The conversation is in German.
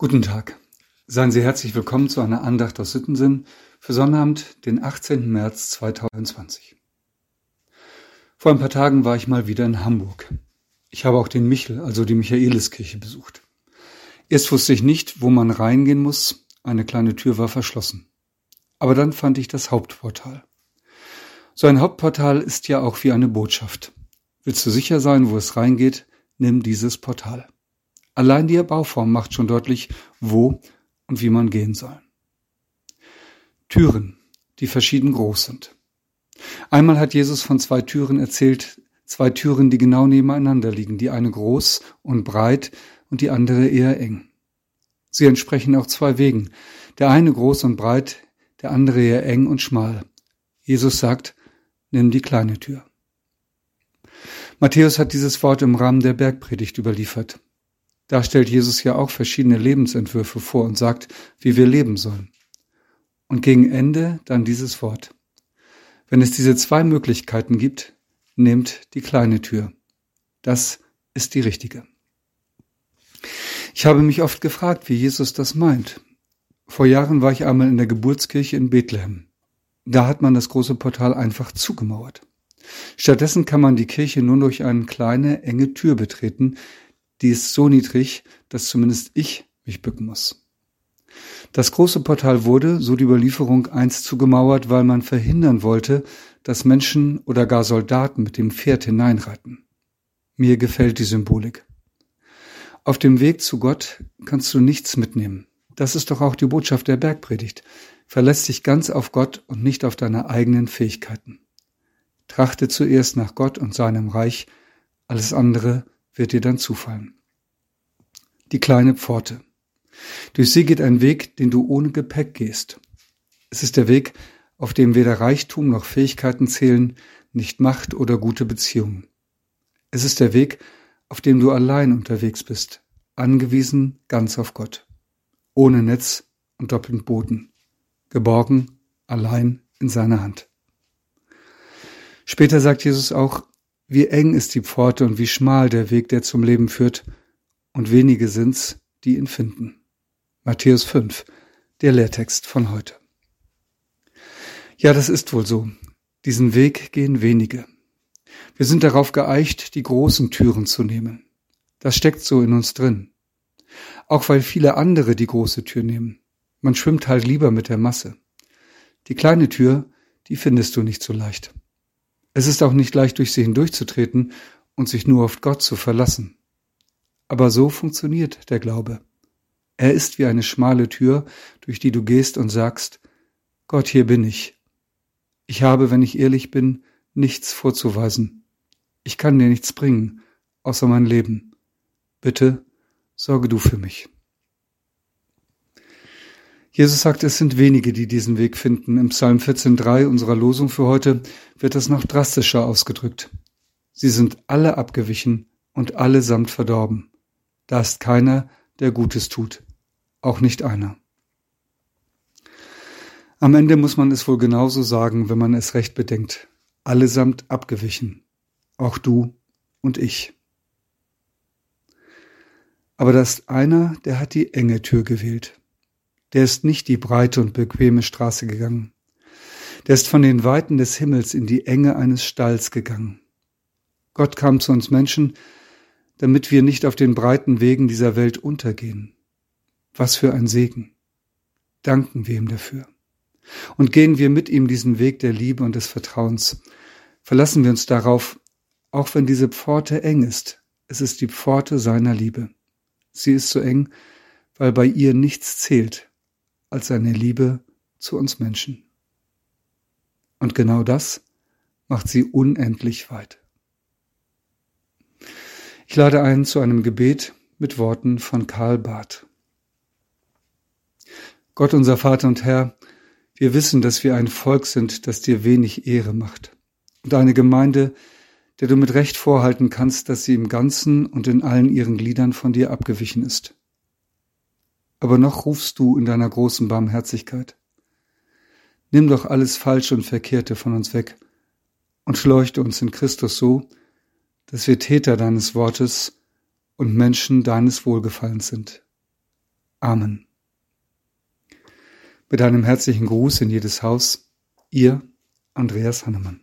Guten Tag. Seien Sie herzlich willkommen zu einer Andacht aus Sittensinn für Sonnabend, den 18. März 2020. Vor ein paar Tagen war ich mal wieder in Hamburg. Ich habe auch den Michel, also die Michaeliskirche, besucht. Erst wusste ich nicht, wo man reingehen muss, eine kleine Tür war verschlossen. Aber dann fand ich das Hauptportal. So ein Hauptportal ist ja auch wie eine Botschaft. Willst du sicher sein, wo es reingeht, nimm dieses Portal. Allein die Bauform macht schon deutlich, wo und wie man gehen soll. Türen, die verschieden groß sind. Einmal hat Jesus von zwei Türen erzählt, zwei Türen, die genau nebeneinander liegen, die eine groß und breit und die andere eher eng. Sie entsprechen auch zwei Wegen, der eine groß und breit, der andere eher eng und schmal. Jesus sagt, nimm die kleine Tür. Matthäus hat dieses Wort im Rahmen der Bergpredigt überliefert. Da stellt Jesus ja auch verschiedene Lebensentwürfe vor und sagt, wie wir leben sollen. Und gegen Ende dann dieses Wort. Wenn es diese zwei Möglichkeiten gibt, nehmt die kleine Tür. Das ist die richtige. Ich habe mich oft gefragt, wie Jesus das meint. Vor Jahren war ich einmal in der Geburtskirche in Bethlehem. Da hat man das große Portal einfach zugemauert. Stattdessen kann man die Kirche nur durch eine kleine, enge Tür betreten, die ist so niedrig, dass zumindest ich mich bücken muss. Das große Portal wurde, so die Überlieferung, einst zugemauert, weil man verhindern wollte, dass Menschen oder gar Soldaten mit dem Pferd hineinreiten. Mir gefällt die Symbolik. Auf dem Weg zu Gott kannst du nichts mitnehmen. Das ist doch auch die Botschaft der Bergpredigt. Verlässt dich ganz auf Gott und nicht auf deine eigenen Fähigkeiten. Trachte zuerst nach Gott und seinem Reich, alles andere wird dir dann zufallen. Die kleine Pforte. Durch sie geht ein Weg, den du ohne Gepäck gehst. Es ist der Weg, auf dem weder Reichtum noch Fähigkeiten zählen, nicht Macht oder gute Beziehungen. Es ist der Weg, auf dem du allein unterwegs bist, angewiesen ganz auf Gott, ohne Netz und doppelten Boden, geborgen, allein in seiner Hand. Später sagt Jesus auch, wie eng ist die Pforte und wie schmal der Weg, der zum Leben führt, und wenige sind's, die ihn finden. Matthäus 5, der Lehrtext von heute. Ja, das ist wohl so. Diesen Weg gehen wenige. Wir sind darauf geeicht, die großen Türen zu nehmen. Das steckt so in uns drin. Auch weil viele andere die große Tür nehmen. Man schwimmt halt lieber mit der Masse. Die kleine Tür, die findest du nicht so leicht. Es ist auch nicht leicht, durch sie hindurchzutreten und sich nur auf Gott zu verlassen. Aber so funktioniert der Glaube. Er ist wie eine schmale Tür, durch die du gehst und sagst, Gott, hier bin ich. Ich habe, wenn ich ehrlich bin, nichts vorzuweisen. Ich kann dir nichts bringen, außer mein Leben. Bitte sorge du für mich. Jesus sagt, es sind wenige, die diesen Weg finden. Im Psalm 14.3 unserer Losung für heute wird das noch drastischer ausgedrückt. Sie sind alle abgewichen und allesamt verdorben. Da ist keiner, der Gutes tut. Auch nicht einer. Am Ende muss man es wohl genauso sagen, wenn man es recht bedenkt. Allesamt abgewichen. Auch du und ich. Aber da ist einer, der hat die enge Tür gewählt der ist nicht die breite und bequeme Straße gegangen. Der ist von den Weiten des Himmels in die Enge eines Stalls gegangen. Gott kam zu uns Menschen, damit wir nicht auf den breiten Wegen dieser Welt untergehen. Was für ein Segen. Danken wir ihm dafür. Und gehen wir mit ihm diesen Weg der Liebe und des Vertrauens. Verlassen wir uns darauf, auch wenn diese Pforte eng ist. Es ist die Pforte seiner Liebe. Sie ist so eng, weil bei ihr nichts zählt, als seine Liebe zu uns Menschen. Und genau das macht sie unendlich weit. Ich lade ein zu einem Gebet mit Worten von Karl Barth. Gott unser Vater und Herr, wir wissen, dass wir ein Volk sind, das dir wenig Ehre macht. Und eine Gemeinde, der du mit Recht vorhalten kannst, dass sie im Ganzen und in allen ihren Gliedern von dir abgewichen ist aber noch rufst du in deiner großen Barmherzigkeit. Nimm doch alles Falsche und Verkehrte von uns weg und schleuchte uns in Christus so, dass wir Täter deines Wortes und Menschen deines Wohlgefallens sind. Amen. Mit einem herzlichen Gruß in jedes Haus, ihr Andreas Hannemann.